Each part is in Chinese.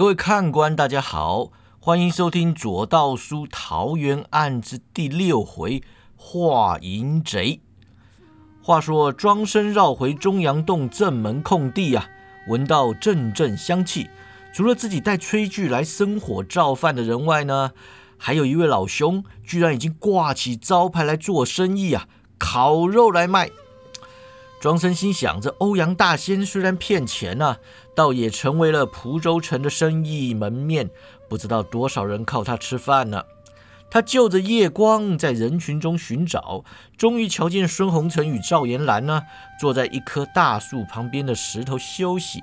各位看官，大家好，欢迎收听左道书桃园案之第六回画淫贼。话说庄生绕回中阳洞正门空地啊，闻到阵阵香气，除了自己带炊具来生火造饭的人外呢，还有一位老兄，居然已经挂起招牌来做生意啊，烤肉来卖。庄生心想：这欧阳大仙虽然骗钱呐，倒也成为了蒲州城的生意门面，不知道多少人靠他吃饭呢。他就着夜光在人群中寻找，终于瞧见孙红尘与赵延兰呢，坐在一棵大树旁边的石头休息。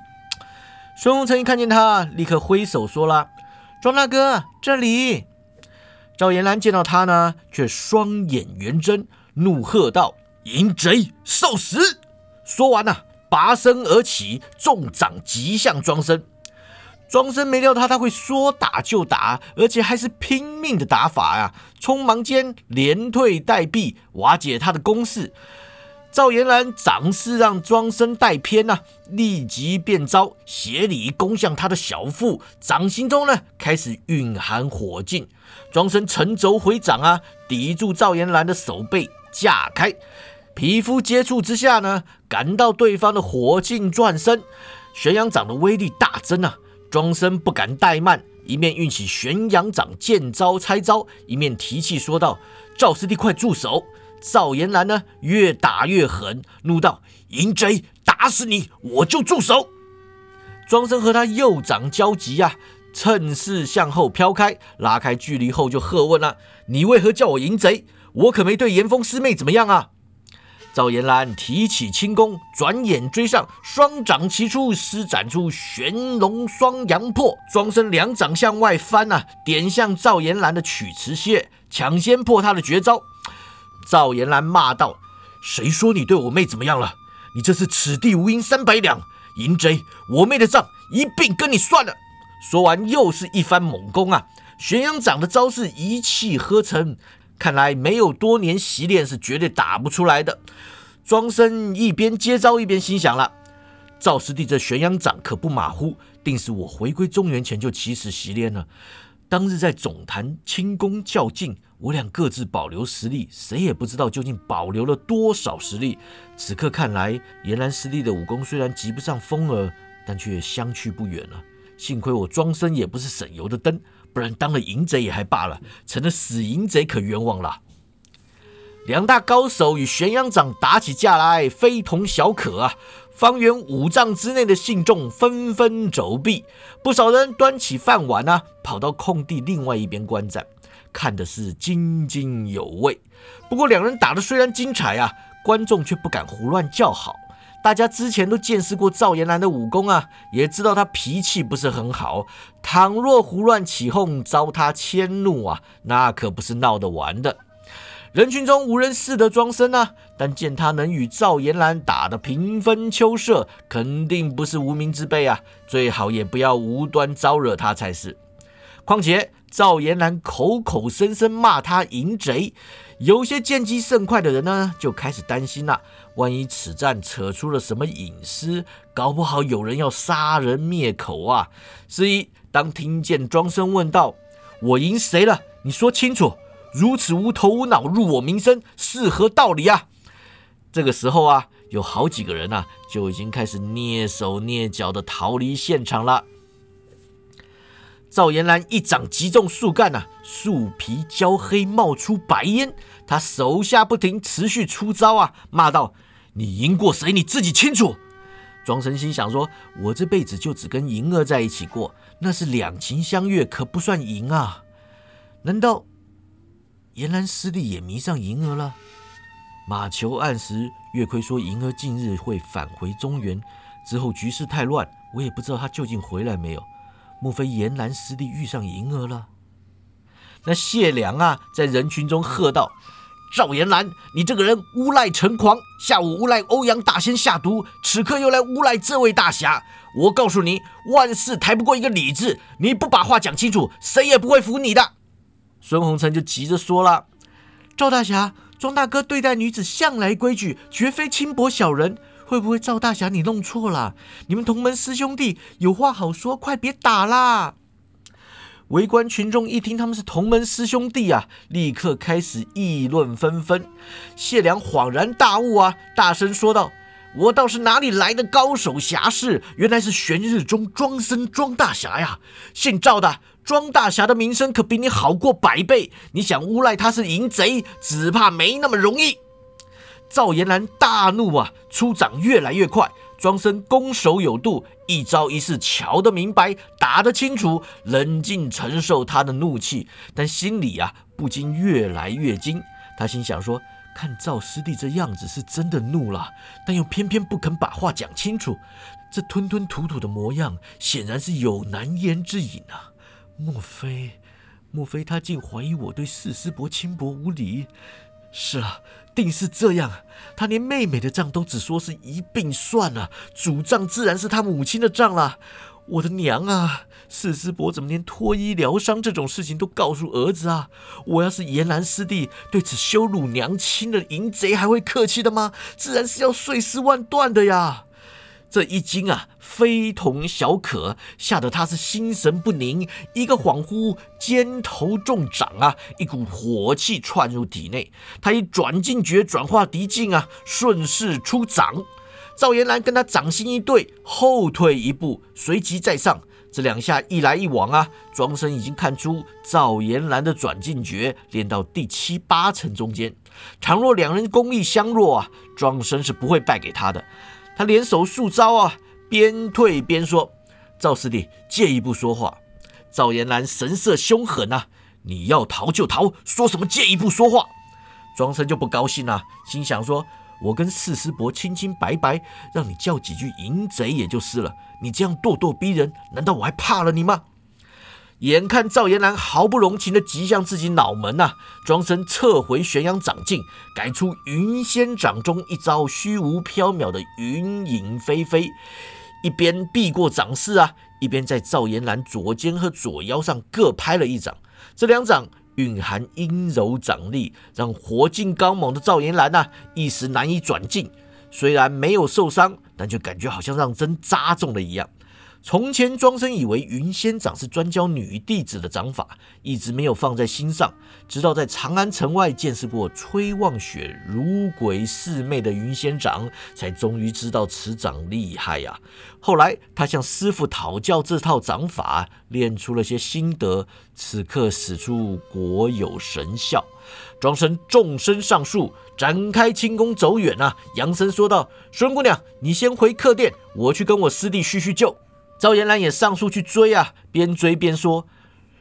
孙红尘一看见他，立刻挥手说了：“庄大哥，这里。”赵延兰见到他呢，却双眼圆睁，怒喝道：“淫贼，受死！”说完呐，拔身而起，重掌击向庄生。庄生没料到他会说打就打，而且还是拼命的打法呀！匆忙间连退带避，瓦解他的攻势。赵延兰掌势让庄生带偏呐，立即变招，斜里攻向他的小腹，掌心中呢开始蕴含火劲。庄生沉轴回掌啊，抵住赵延兰的手背，架开。皮肤接触之下呢，感到对方的火劲转身，玄阳掌的威力大增啊！庄生不敢怠慢，一面运起玄阳掌见招拆招，一面提气说道：“赵师弟，快住手！”赵延兰呢，越打越狠，怒道：“淫贼，打死你，我就住手！”庄生和他右掌交集呀，趁势向后飘开，拉开距离后就喝问了：“你为何叫我淫贼？我可没对严峰师妹怎么样啊！”赵延兰提起轻功，转眼追上，双掌齐出，施展出玄龙双阳破，庄生两掌向外翻啊，点向赵延兰的曲池穴，抢先破他的绝招。赵延兰骂道：“谁说你对我妹怎么样了？你这是此地无银三百两，淫贼！我妹的账一并跟你算了。”说完，又是一番猛攻啊！玄阳掌的招式一气呵成。看来没有多年习练是绝对打不出来的。庄生一边接招一边心想了：赵师弟这玄阳掌可不马虎，定是我回归中原前就起始习练了。当日在总坛轻功较劲，我俩各自保留实力，谁也不知道究竟保留了多少实力。此刻看来，严兰师弟的武功虽然及不上风儿，但却相去不远了。幸亏我庄生也不是省油的灯。不然当了淫贼也还罢了，成了死淫贼可冤枉了。两大高手与玄阳掌打起架来，非同小可啊！方圆五丈之内的信众纷纷走避，不少人端起饭碗啊，跑到空地另外一边观战，看的是津津有味。不过两人打的虽然精彩啊，观众却不敢胡乱叫好。大家之前都见识过赵延兰的武功啊，也知道他脾气不是很好。倘若胡乱起哄，遭他迁怒啊，那可不是闹得完的。人群中无人识得庄生啊，但见他能与赵延兰打得平分秋色，肯定不是无名之辈啊。最好也不要无端招惹他才是。况且赵延兰口口声声骂他淫贼。有些见机甚快的人呢，就开始担心了：万一此战扯出了什么隐私，搞不好有人要杀人灭口啊！所以，当听见庄生问道：“我赢谁了？你说清楚！如此无头无脑入我名声，是何道理啊？”这个时候啊，有好几个人啊，就已经开始蹑手蹑脚的逃离现场了。赵延兰一掌击中树干呐，树皮焦黑，冒出白烟。他手下不停，持续出招啊，骂道：“你赢过谁？你自己清楚。”庄生心想说：“我这辈子就只跟银儿在一起过，那是两情相悦，可不算赢啊。难道延兰师弟也迷上银儿了？”马球暗时，月亏说银儿近日会返回中原，之后局势太乱，我也不知道他究竟回来没有。莫非严兰师弟遇上银儿了？那谢良啊，在人群中喝道：“赵延兰，你这个人诬赖成狂！下午诬赖欧阳大仙下毒，此刻又来诬赖这位大侠。我告诉你，万事抬不过一个理字，你不把话讲清楚，谁也不会服你的。”孙红尘就急着说了：“赵大侠，庄大哥对待女子向来规矩，绝非轻薄小人。会不会赵大侠你弄错了？你们同门师兄弟有话好说，快别打啦！围观群众一听他们是同门师兄弟啊，立刻开始议论纷纷。谢良恍然大悟啊，大声说道：“我倒是哪里来的高手侠士？原来是玄日中庄生庄大侠呀！姓赵的庄大侠的名声可比你好过百倍。你想诬赖他是淫贼，只怕没那么容易。”赵延兰大怒啊，出掌越来越快。庄生攻守有度，一招一式瞧得明白，打得清楚，冷静承受他的怒气，但心里啊不禁越来越惊。他心想说：看赵师弟这样子是真的怒了，但又偏偏不肯把话讲清楚，这吞吞吐吐的模样，显然是有难言之隐啊。莫非，莫非他竟怀疑我对四师伯轻薄无礼？是啊。定是这样，他连妹妹的账都只说是一并算了，主账自然是他母亲的账了。我的娘啊，四师伯怎么连脱衣疗伤这种事情都告诉儿子啊？我要是严兰师弟，对此羞辱娘亲的淫贼还会客气的吗？自然是要碎尸万段的呀！这一惊啊，非同小可，吓得他是心神不宁，一个恍惚，肩头中掌啊，一股火气窜入体内。他以转劲诀转化敌境啊，顺势出掌。赵延兰跟他掌心一对，后退一步，随即再上。这两下一来一往啊，庄生已经看出赵延兰的转劲诀练到第七八层中间。倘若两人功力相若啊，庄生是不会败给他的。他连手数招啊，边退边说：“赵师弟，借一步说话。”赵延兰神色凶狠啊：“你要逃就逃，说什么借一步说话？”庄生就不高兴了，心想说：“我跟四师伯清清白白，让你叫几句淫贼也就是了，你这样咄咄逼人，难道我还怕了你吗？”眼看赵延兰毫不容情的击向自己脑门呐，庄生撤回玄阳掌劲，改出云仙掌中一招虚无缥缈的云影飞飞，一边避过掌势啊，一边在赵延兰左肩和左腰上各拍了一掌。这两掌蕴含阴柔掌力，让活劲刚猛的赵延兰呐一时难以转进。虽然没有受伤，但却感觉好像让针扎中了一样。从前庄生以为云仙掌是专教女弟子的掌法，一直没有放在心上。直到在长安城外见识过崔望雪如鬼似魅的云仙掌，才终于知道此掌厉害呀。后来他向师傅讨教这套掌法，练出了些心得，此刻使出果有神效。庄生纵身上树，展开轻功走远啊，扬声说道：“孙姑娘，你先回客店，我去跟我师弟叙叙旧。”赵延兰也上树去追啊，边追边说：“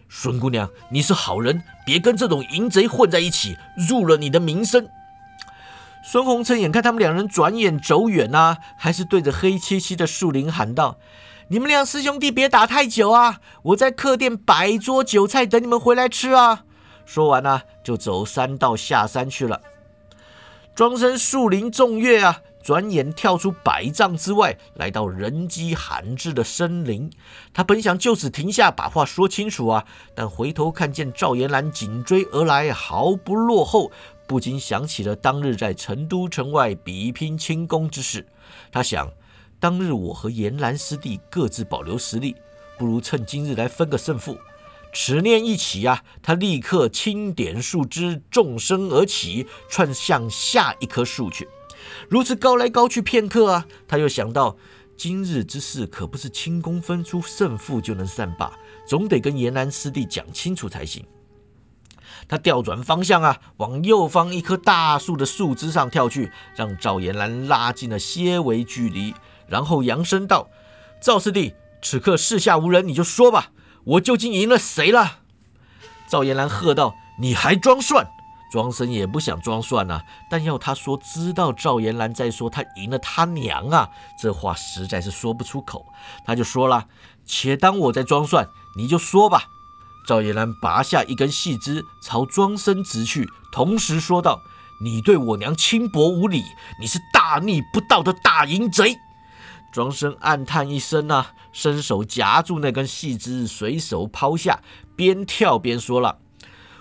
孙姑娘，你是好人，别跟这种淫贼混在一起，入了你的名声。”孙红尘眼看他们两人转眼走远啊，还是对着黑漆漆的树林喊道：“你们俩师兄弟别打太久啊，我在客店摆桌酒菜等你们回来吃啊。”说完呢，就走山道下山去了。庄生树林众月啊。转眼跳出百丈之外，来到人迹罕至的森林。他本想就此停下，把话说清楚啊，但回头看见赵延兰紧追而来，毫不落后，不禁想起了当日在成都城外比拼轻功之事。他想，当日我和延兰师弟各自保留实力，不如趁今日来分个胜负。此念一起啊，他立刻轻点树枝，纵身而起，窜向下一棵树去。如此高来高去片刻啊，他又想到今日之事可不是轻功分出胜负就能善罢，总得跟严兰师弟讲清楚才行。他调转方向啊，往右方一棵大树的树枝上跳去，让赵延兰拉近了些微距离，然后扬声道：“赵师弟，此刻四下无人，你就说吧，我究竟赢了谁了？”赵延兰喝道：“你还装蒜！”庄生也不想装蒜啊，但要他说知道赵延兰在说他赢了他娘啊，这话实在是说不出口。他就说了：“且当我在装蒜，你就说吧。”赵延兰拔下一根细枝，朝庄生直去，同时说道：“你对我娘轻薄无礼，你是大逆不道的大淫贼。”庄生暗叹一声啊，伸手夹住那根细枝，随手抛下，边跳边说了。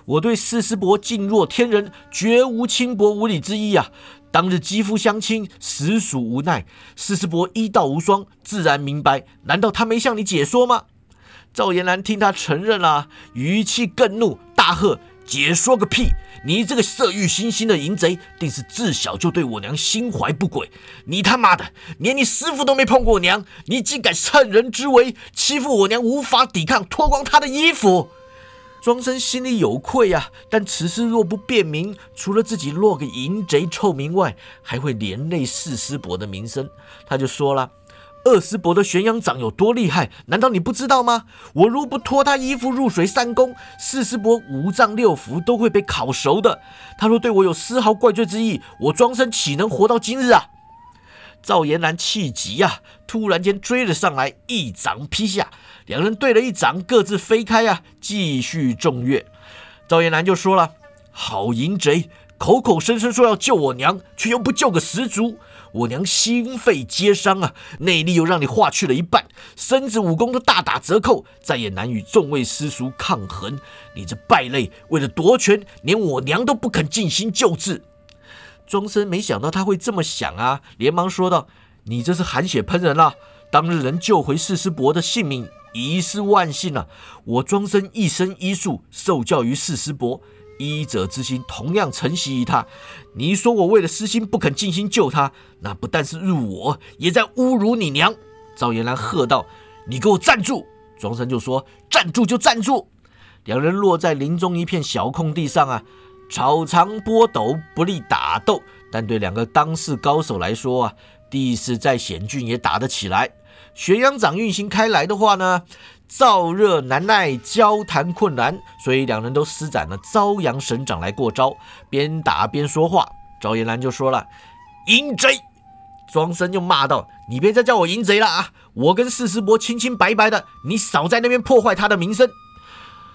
我对四师伯敬若天人，绝无轻薄无礼之意啊！当日肌肤相亲，实属无奈。四师伯医道无双，自然明白。难道他没向你解说吗？赵延兰听他承认了，语气更怒，大喝：“解说个屁！你这个色欲熏心的淫贼，定是自小就对我娘心怀不轨。你他妈的，连你师傅都没碰过我娘，你竟敢趁人之危欺负我娘，无法抵抗，脱光她的衣服！”庄生心里有愧呀，但此事若不辨明，除了自己落个淫贼臭名外，还会连累四师伯的名声。他就说了。二师伯的玄阳掌有多厉害？难道你不知道吗？我若不脱他衣服入水三公，四师伯五脏六腑都会被烤熟的。他若对我有丝毫怪罪之意，我庄生岂能活到今日啊？赵延兰气急呀，突然间追了上来，一掌劈下，两人对了一掌，各自飞开啊，继续中越。赵延兰就说了：“好淫贼，口口声声说要救我娘，却又不救个十足。”我娘心肺皆伤啊，内力又让你化去了一半，身子武功都大打折扣，再也难与众位师叔抗衡。你这败类，为了夺权，连我娘都不肯尽心救治。庄生没想到他会这么想啊，连忙说道：“你这是含血喷人啊！当日能救回四师伯的性命，已是万幸了。我庄生一身医术，受教于四师伯。”医者之心同样承袭于他。你说我为了私心不肯尽心救他，那不但是辱我，也在侮辱你娘。赵延兰喝道：“你给我站住！”庄生就说：“站住就站住。”两人落在林中一片小空地上啊，草长波陡，不利打斗。但对两个当世高手来说啊，地势再险峻也打得起来。玄阳掌运行开来的话呢？燥热难耐，交谈困难，所以两人都施展了朝阳神掌来过招，边打边说话。赵延兰就说了：“淫贼！”庄生就骂道：“你别再叫我淫贼了啊！我跟四师伯清清白白的，你少在那边破坏他的名声。”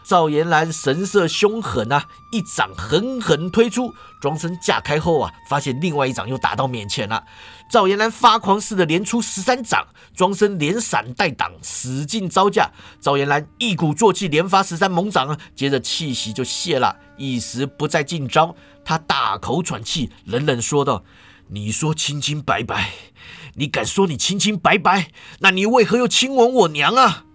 赵延兰神色凶狠啊，一掌狠狠推出。庄生架开后啊，发现另外一掌又打到面前了。赵延兰发狂似的连出十三掌，庄生连闪带挡，使劲招架。赵延兰一鼓作气连发十三猛掌啊，接着气息就泄了，一时不再进招。他大口喘气，冷冷说道：“你说清清白白，你敢说你清清白白？那你为何又亲吻我娘啊？”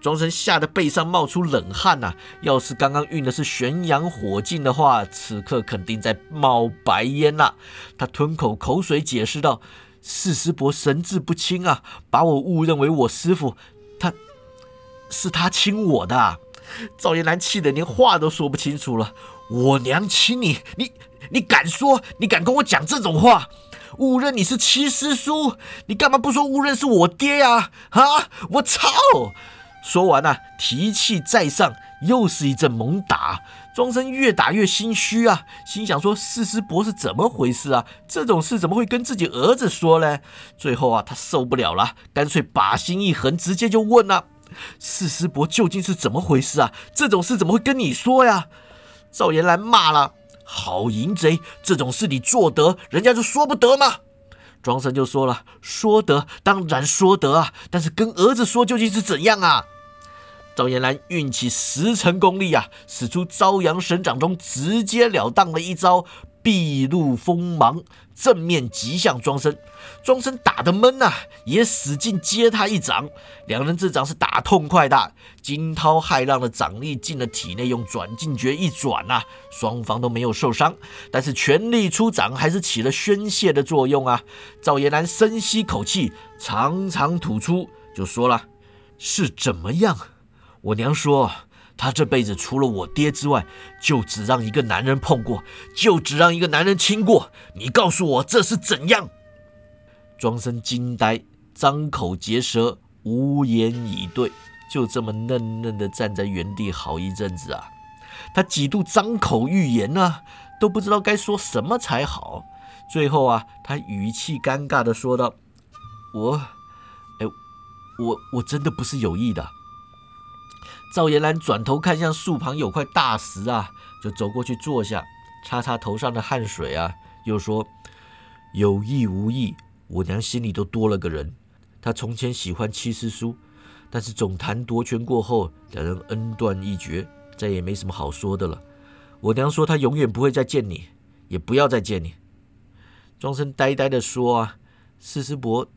庄生吓得背上冒出冷汗呐！要是刚刚运的是玄阳火劲的话，此刻肯定在冒白烟呐！他吞口口水，解释道：“四师伯神志不清啊，把我误认为我师傅，他是他亲我的。”啊赵延兰气得连话都说不清楚了：“我娘亲你，你你敢说？你敢跟我讲这种话？误认你是七师叔，你干嘛不说误认是我爹呀？啊！我操！”说完啊，提气再上，又是一阵猛打。庄生越打越心虚啊，心想说：四师伯是怎么回事啊？这种事怎么会跟自己儿子说呢？最后啊，他受不了了，干脆把心一横，直接就问了：四师伯究竟是怎么回事啊？这种事怎么会跟你说呀？赵延兰骂了：好淫贼，这种事你做得，人家就说不得吗？庄生就说了：说得当然说得啊，但是跟儿子说究竟是怎样啊？赵延兰运起十成功力啊，使出朝阳神掌中直截了当的一招毕露锋芒，正面击向庄生。庄生打得闷呐，也使劲接他一掌。两人这掌是打痛快的，惊涛骇浪的掌力进了体内，用转劲诀一转呐，双方都没有受伤。但是全力出掌还是起了宣泄的作用啊。赵延兰深吸口气，长长吐出，就说了：“是怎么样？”我娘说，他这辈子除了我爹之外，就只让一个男人碰过，就只让一个男人亲过。你告诉我这是怎样？庄生惊呆，张口结舌，无言以对，就这么愣愣的站在原地好一阵子啊。他几度张口欲言啊，都不知道该说什么才好。最后啊，他语气尴尬的说道：“我，哎，我我真的不是有意的。”赵延兰转头看向树旁有块大石啊，就走过去坐下，擦擦头上的汗水啊，又说：“有意无意，我娘心里都多了个人。她从前喜欢七师叔，但是总坛夺权过后，两人恩断义绝，再也没什么好说的了。我娘说她永远不会再见你，也不要再见你。”庄生呆呆的说：“啊，四师伯，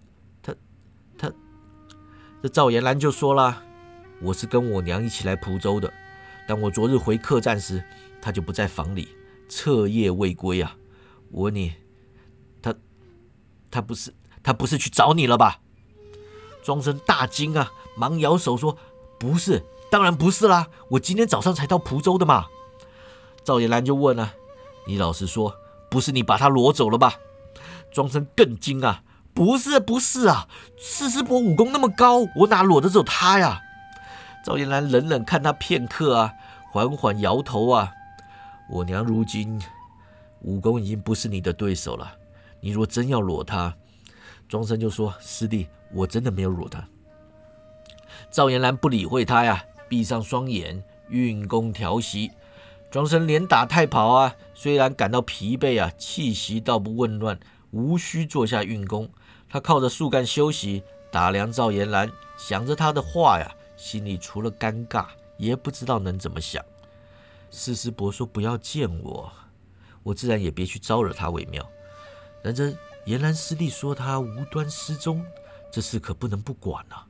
他他……”这赵延兰就说了：“我是跟我娘一起来蒲州的，但我昨日回客栈时，她就不在房里，彻夜未归啊！我问你，她，她不是她不是去找你了吧？”庄生大惊啊，忙摇手说：“不是，当然不是啦，我今天早上才到蒲州的嘛。”赵延兰就问了：“你老实说，不是你把他裸走了吧？”庄生更惊啊！不是，不是啊！四师伯武功那么高，我哪裸得走他呀？赵延兰冷冷看他片刻啊，缓缓摇头啊。我娘如今武功已经不是你的对手了。你若真要裸他，庄生就说：“师弟，我真的没有裸他。”赵延兰不理会他呀，闭上双眼运功调息。庄生连打带跑啊，虽然感到疲惫啊，气息倒不混乱。无需坐下运功，他靠着树干休息，打量赵延兰，想着他的话呀，心里除了尴尬，也不知道能怎么想。四师伯说不要见我，我自然也别去招惹他为妙。然这延兰师弟说他无端失踪，这事可不能不管啊。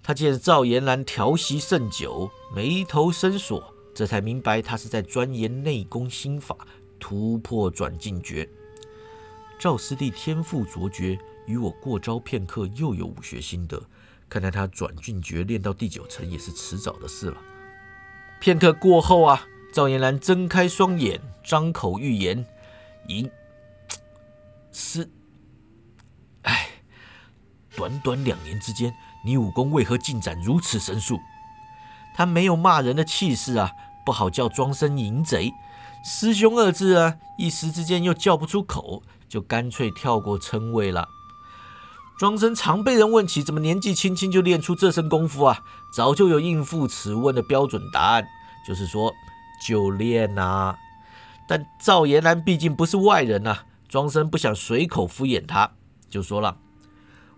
他见赵延兰调息甚久，眉头深锁，这才明白他是在钻研内功心法，突破转进诀。赵师弟天赋卓绝，与我过招片刻，又有武学心得。看来他转俊诀练到第九层也是迟早的事了。片刻过后啊，赵延兰睁开双眼，张口欲言：“赢是……哎，短短两年之间，你武功为何进展如此神速？”他没有骂人的气势啊，不好叫庄生淫贼。师兄二字啊，一时之间又叫不出口。就干脆跳过称谓了。庄生常被人问起，怎么年纪轻轻就练出这身功夫啊？早就有应付此问的标准答案，就是说就练呐。但赵延兰毕竟不是外人呐，庄生不想随口敷衍他，就说了：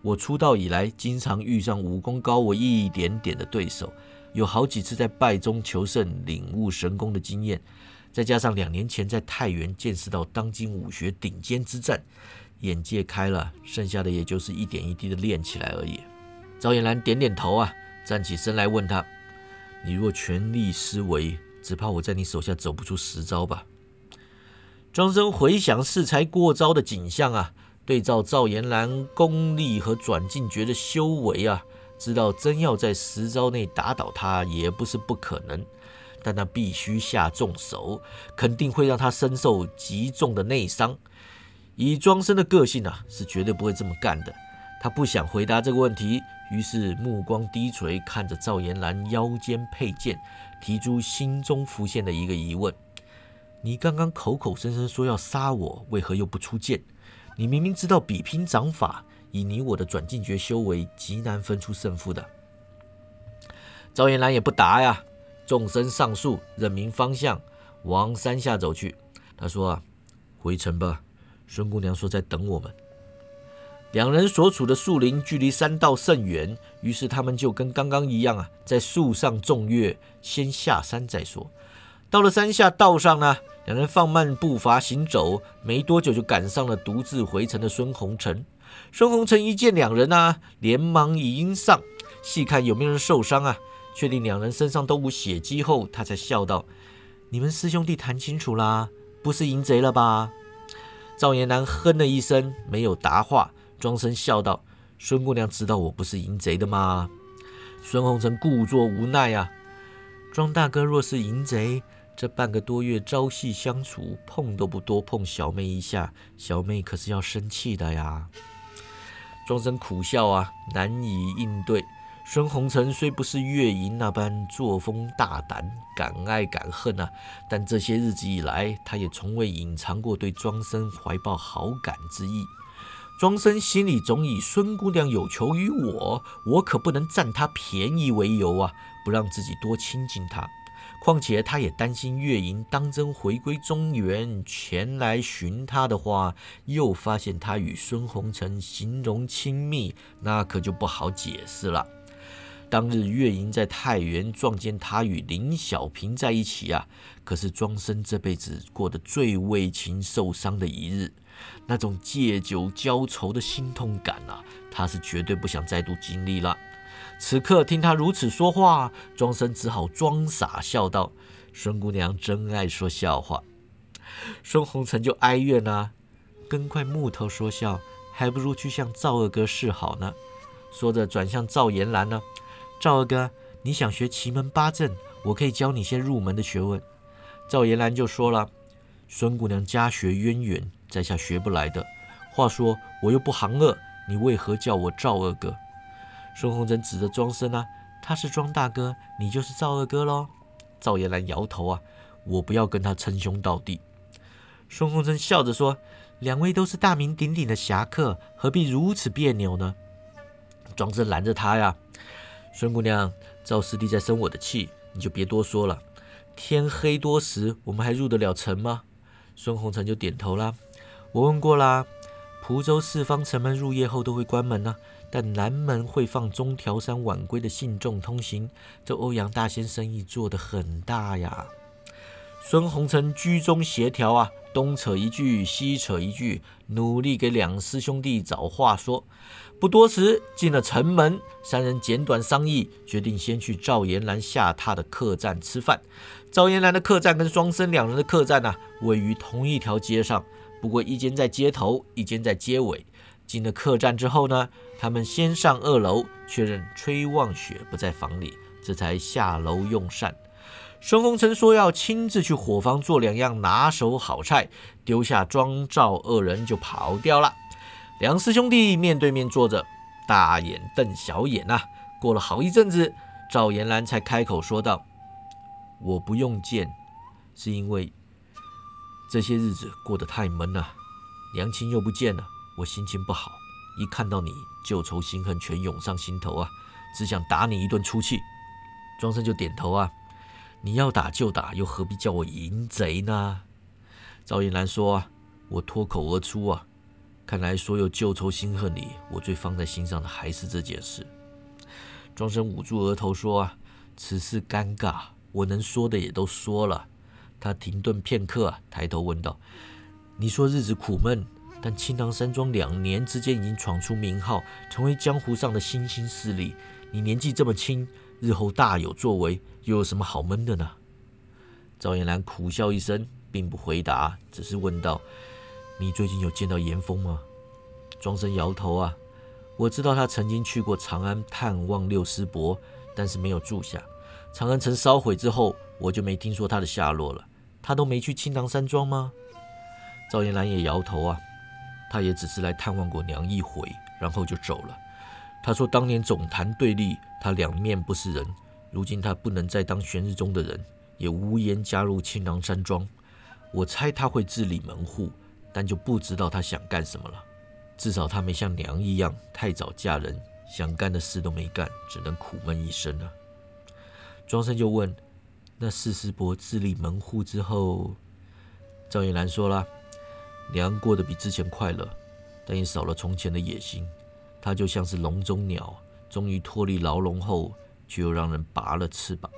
我出道以来，经常遇上武功高我一点点的对手，有好几次在败中求胜、领悟神功的经验。再加上两年前在太原见识到当今武学顶尖之战，眼界开了，剩下的也就是一点一滴的练起来而已。赵延兰点点头啊，站起身来问他：“你若全力施为，只怕我在你手下走不出十招吧？”庄生回想适才过招的景象啊，对照赵延兰功力和转进诀的修为啊，知道真要在十招内打倒他，也不是不可能。但他必须下重手，肯定会让他身受极重的内伤。以庄生的个性啊，是绝对不会这么干的。他不想回答这个问题，于是目光低垂，看着赵延兰腰间佩剑，提出心中浮现的一个疑问：你刚刚口口声声说要杀我，为何又不出剑？你明明知道比拼掌法，以你我的转进诀修为，极难分出胜负的。赵延兰也不答呀。纵身上树，认明方向，往山下走去。他说：“啊，回城吧。”孙姑娘说：“在等我们。”两人所处的树林距离山道甚远，于是他们就跟刚刚一样啊，在树上种月，先下山再说。到了山下道上呢，两人放慢步伐行走，没多久就赶上了独自回城的孙红尘。孙红尘一见两人啊，连忙迎上，细看有没有人受伤啊。确定两人身上都无血迹后，他才笑道：“你们师兄弟谈清楚啦，不是淫贼了吧？”赵延南哼了一声，没有答话。庄生笑道：“孙姑娘知道我不是淫贼的吗？”孙红尘故作无奈啊：“庄大哥若是淫贼，这半个多月朝夕相处，碰都不多碰小妹一下，小妹可是要生气的呀。”庄生苦笑啊，难以应对。孙红尘虽不是月莹那般作风大胆、敢爱敢恨啊，但这些日子以来，他也从未隐藏过对庄生怀抱好感之意。庄生心里总以孙姑娘有求于我，我可不能占她便宜为由啊，不让自己多亲近她。况且他也担心月莹当真回归中原前来寻他的话，又发现他与孙红尘形容亲密，那可就不好解释了。当日月莹在太原撞见他与林小平在一起啊，可是庄生这辈子过得最为情受伤的一日。那种借酒浇愁的心痛感啊，他是绝对不想再度经历了。此刻听他如此说话，庄生只好装傻笑道：“孙姑娘真爱说笑话。”孙红尘就哀怨啊：“跟块木头说笑，还不如去向赵二哥示好呢。”说着转向赵延兰呢：“赵二哥，你想学奇门八阵，我可以教你些入门的学问。”赵延兰就说了：“孙姑娘家学渊源。”在下学不来的。话说我又不行恶，你为何叫我赵二哥？孙红尘指着庄生啊，他是庄大哥，你就是赵二哥喽。赵延兰摇头啊，我不要跟他称兄道弟。孙红尘笑着说：“两位都是大名鼎鼎的侠客，何必如此别扭呢？”庄生拦着他呀，孙姑娘，赵师弟在生我的气，你就别多说了。天黑多时，我们还入得了城吗？孙红尘就点头啦。我问过啦，蒲州四方城门入夜后都会关门呢，但南门会放中条山晚归的信众通行。这欧阳大仙生意做得很大呀。孙红尘居中协调啊，东扯一句，西扯一句，努力给两师兄弟找话说。不多时，进了城门，三人简短商议，决定先去赵延兰下榻的客栈吃饭。赵延兰的客栈跟双生两人的客栈呢，位于同一条街上。不过一间在街头，一间在街尾。进了客栈之后呢，他们先上二楼确认崔望雪不在房里，这才下楼用膳。孙红尘说要亲自去伙房做两样拿手好菜，丢下庄赵二人就跑掉了。两师兄弟面对面坐着，大眼瞪小眼呐。过了好一阵子，赵延兰才开口说道：“我不用见，是因为……”这些日子过得太闷了，娘亲又不见了，我心情不好。一看到你，旧仇新恨全涌上心头啊，只想打你一顿出气。庄生就点头啊，你要打就打，又何必叫我淫贼呢？赵延兰说啊，我脱口而出啊，看来所有旧仇新恨里，我最放在心上的还是这件事。庄生捂住额头说啊，此事尴尬，我能说的也都说了。他停顿片刻啊，抬头问道：“你说日子苦闷，但青囊山庄两年之间已经闯出名号，成为江湖上的新兴势力。你年纪这么轻，日后大有作为，又有什么好闷的呢？”赵延兰苦笑一声，并不回答，只是问道：“你最近有见到严峰吗？”庄生摇头啊，我知道他曾经去过长安探望六师伯，但是没有住下。长安城烧毁之后，我就没听说他的下落了。他都没去青囊山庄吗？赵延兰也摇头啊，他也只是来探望过娘一回，然后就走了。他说当年总坛对立，他两面不是人。如今他不能再当玄日宗的人，也无颜加入青囊山庄。我猜他会治理门户，但就不知道他想干什么了。至少他没像娘一样太早嫁人，想干的事都没干，只能苦闷一生了。庄生就问。那四师伯自立门户之后，赵延兰说了：“娘过得比之前快乐，但也少了从前的野心。她就像是笼中鸟，终于脱离牢笼后，却又让人拔了翅膀。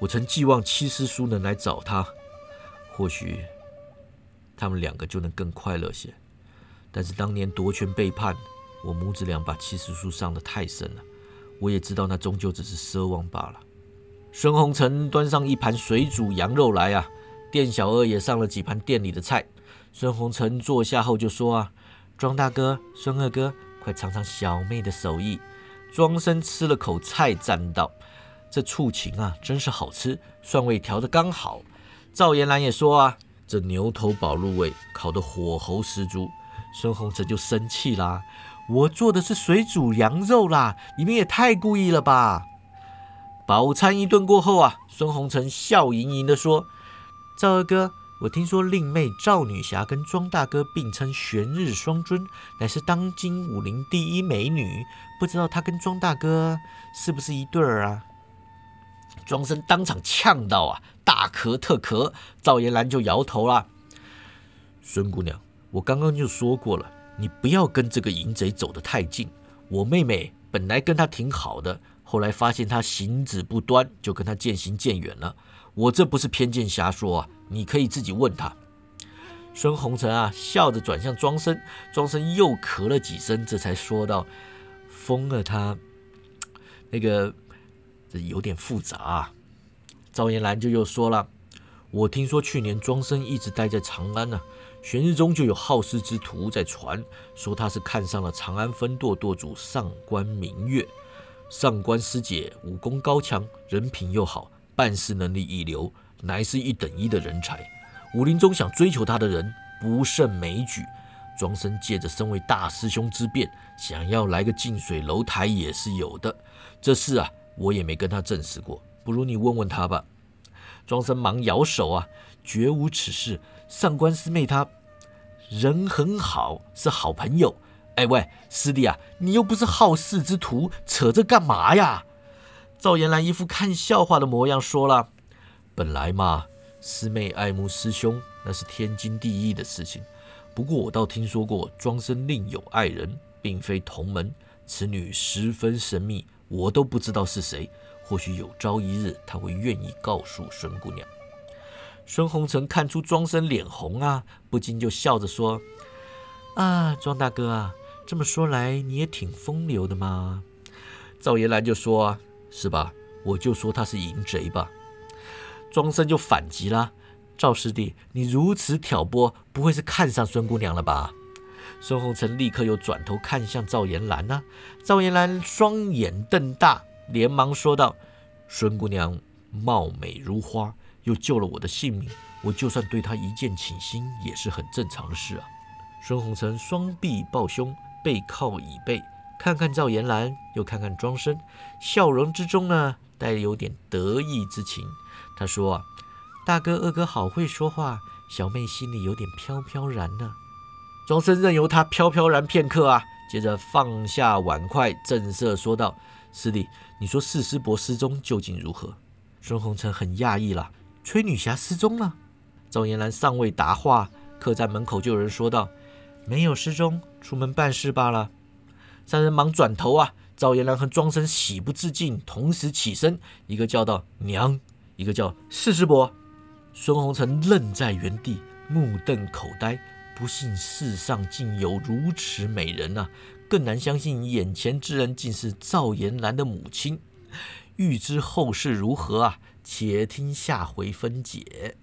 我曾寄望七师叔能来找他，或许他们两个就能更快乐些。但是当年夺权背叛，我母子俩把七师叔伤得太深了。我也知道那终究只是奢望罢了。”孙红尘端上一盘水煮羊肉来啊，店小二也上了几盘店里的菜。孙红尘坐下后就说啊：“庄大哥、孙二哥，快尝尝小妹的手艺。”庄生吃了口菜，赞道：“这醋芹啊，真是好吃，蒜味调得刚好。”赵延兰也说啊：“这牛头宝入味，烤得火候十足。”孙红尘就生气啦：“我做的是水煮羊肉啦，你们也太故意了吧！”饱餐一顿过后啊，孙红尘笑盈盈地说：“赵二哥，我听说令妹赵女侠跟庄大哥并称玄日双尊，乃是当今武林第一美女，不知道她跟庄大哥是不是一对儿啊？”庄生当场呛到啊，大咳特咳。赵延兰就摇头了：“孙姑娘，我刚刚就说过了，你不要跟这个淫贼走得太近。我妹妹本来跟他挺好的。”后来发现他行止不端，就跟他渐行渐远了。我这不是偏见瞎说啊，你可以自己问他。孙红尘啊，笑着转向庄生，庄生又咳了几声，这才说道：“疯了，他那个这有点复杂。”啊。”赵延兰就又说了：“我听说去年庄生一直待在长安呢，玄日中就有好事之徒在传，说他是看上了长安分舵舵主上官明月。上官师姐武功高强，人品又好，办事能力一流，乃是一等一的人才。”武林中想追求他的人不胜枚举，庄生借着身为大师兄之便，想要来个近水楼台也是有的。这事啊，我也没跟他证实过，不如你问问他吧。庄生忙摇手啊，绝无此事。上官师妹她人很好，是好朋友。哎喂，师弟啊，你又不是好事之徒，扯这干嘛呀？赵延兰一副看笑话的模样，说了：“本来嘛。”师妹爱慕师兄，那是天经地义的事情。不过我倒听说过庄生另有爱人，并非同门。此女十分神秘，我都不知道是谁。或许有朝一日，他会愿意告诉孙姑娘。孙红尘看出庄生脸红啊，不禁就笑着说：“啊，庄大哥啊，这么说来，你也挺风流的嘛。”赵延兰就说：“是吧？我就说他是淫贼吧。”庄生就反击啦：“赵师弟，你如此挑拨，不会是看上孙姑娘了吧？”孙红尘立刻又转头看向赵延兰呢。赵延兰双眼瞪大，连忙说道：“孙姑娘貌美如花，又救了我的性命，我就算对她一见倾心，也是很正常的事啊。”孙红尘双臂抱胸，背靠椅背，看看赵延兰，又看看庄生，笑容之中呢，带有点得意之情。他说：“大哥、二哥好会说话，小妹心里有点飘飘然呢。”庄生任由他飘飘然片刻啊，接着放下碗筷，正色说道：“师弟，你说四师伯失踪究竟如何？”孙红尘很讶异了：“崔女侠失踪了？”赵延兰尚未答话，客栈门口就有人说道：“没有失踪，出门办事罢了。”三人忙转头啊，赵延兰和庄生喜不自禁，同时起身，一个叫道：“娘。”一个叫四师伯，孙红尘愣在原地，目瞪口呆，不信世上竟有如此美人啊！更难相信眼前之人竟是赵延兰的母亲。欲知后事如何啊？且听下回分解。